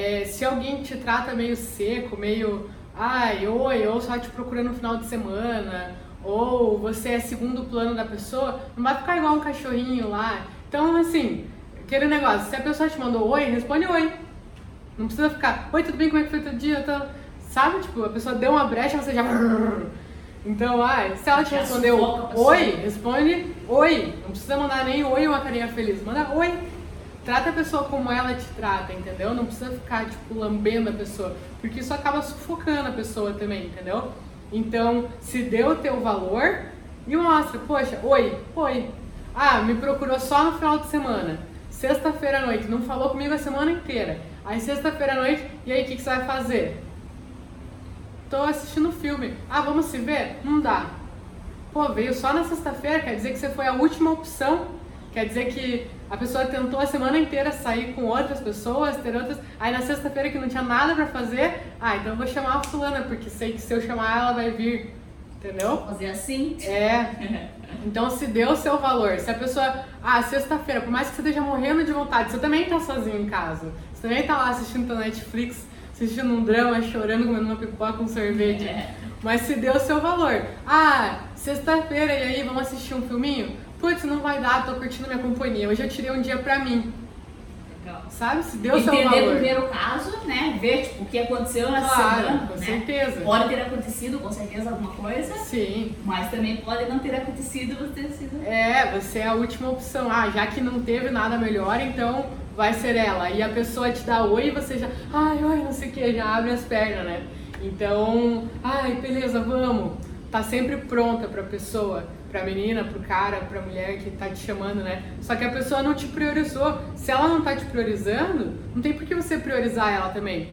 É, se alguém te trata meio seco, meio ai, oi, ou só te procurando no final de semana, ou você é segundo plano da pessoa, não vai ficar igual um cachorrinho lá. Então, assim, aquele negócio, se a pessoa te mandou oi, responde oi. Não precisa ficar, oi, tudo bem, como é que foi teu dia? Tô... Sabe, tipo, a pessoa deu uma brecha, você já... Então, ai, se ela te respondeu oi, responde oi. Não precisa mandar nem oi ou uma carinha feliz, manda oi. Trata a pessoa como ela te trata, entendeu? Não precisa ficar, tipo, lambendo a pessoa, porque isso acaba sufocando a pessoa também, entendeu? Então, se deu o teu valor e mostra, poxa, oi, oi. Ah, me procurou só no final de semana. Sexta-feira à noite, não falou comigo a semana inteira. Aí sexta-feira à noite, e aí o que, que você vai fazer? Tô assistindo filme. Ah, vamos se ver? Não dá. Pô, veio só na sexta-feira, quer dizer que você foi a última opção. Quer dizer que a pessoa tentou a semana inteira sair com outras pessoas, ter outras. Aí na sexta-feira que não tinha nada para fazer, ah, então eu vou chamar a fulana, porque sei que se eu chamar ela vai vir. Entendeu? Fazer assim. É. Então se deu o seu valor. Se a pessoa, ah, sexta-feira, por mais que você esteja morrendo de vontade, você também tá sozinho em casa. Você também tá lá assistindo tua Netflix, assistindo um drama, chorando, comendo uma pipoca com sorvete. É. Mas se deu o seu valor. Ah, sexta-feira, e aí, vamos assistir um filminho? Putz, não vai dar, tô curtindo minha companhia. Hoje eu tirei um dia pra mim. Legal. Sabe? Se deu o seu valor. Entender primeiro o caso, né? Ver tipo, o que aconteceu na claro, semana. Com né? certeza. Pode ter acontecido, com certeza, alguma coisa. Sim. Mas também pode não ter acontecido você ter sido. É, você é a última opção. Ah, já que não teve nada melhor, então vai ser ela. E a pessoa te dá oi e você já, ai, oi, não sei o que, já abre as pernas, né? Então, ai, beleza, vamos. Tá sempre pronta pra pessoa, pra menina, pro cara, pra mulher que tá te chamando, né? Só que a pessoa não te priorizou. Se ela não tá te priorizando, não tem por que você priorizar ela também.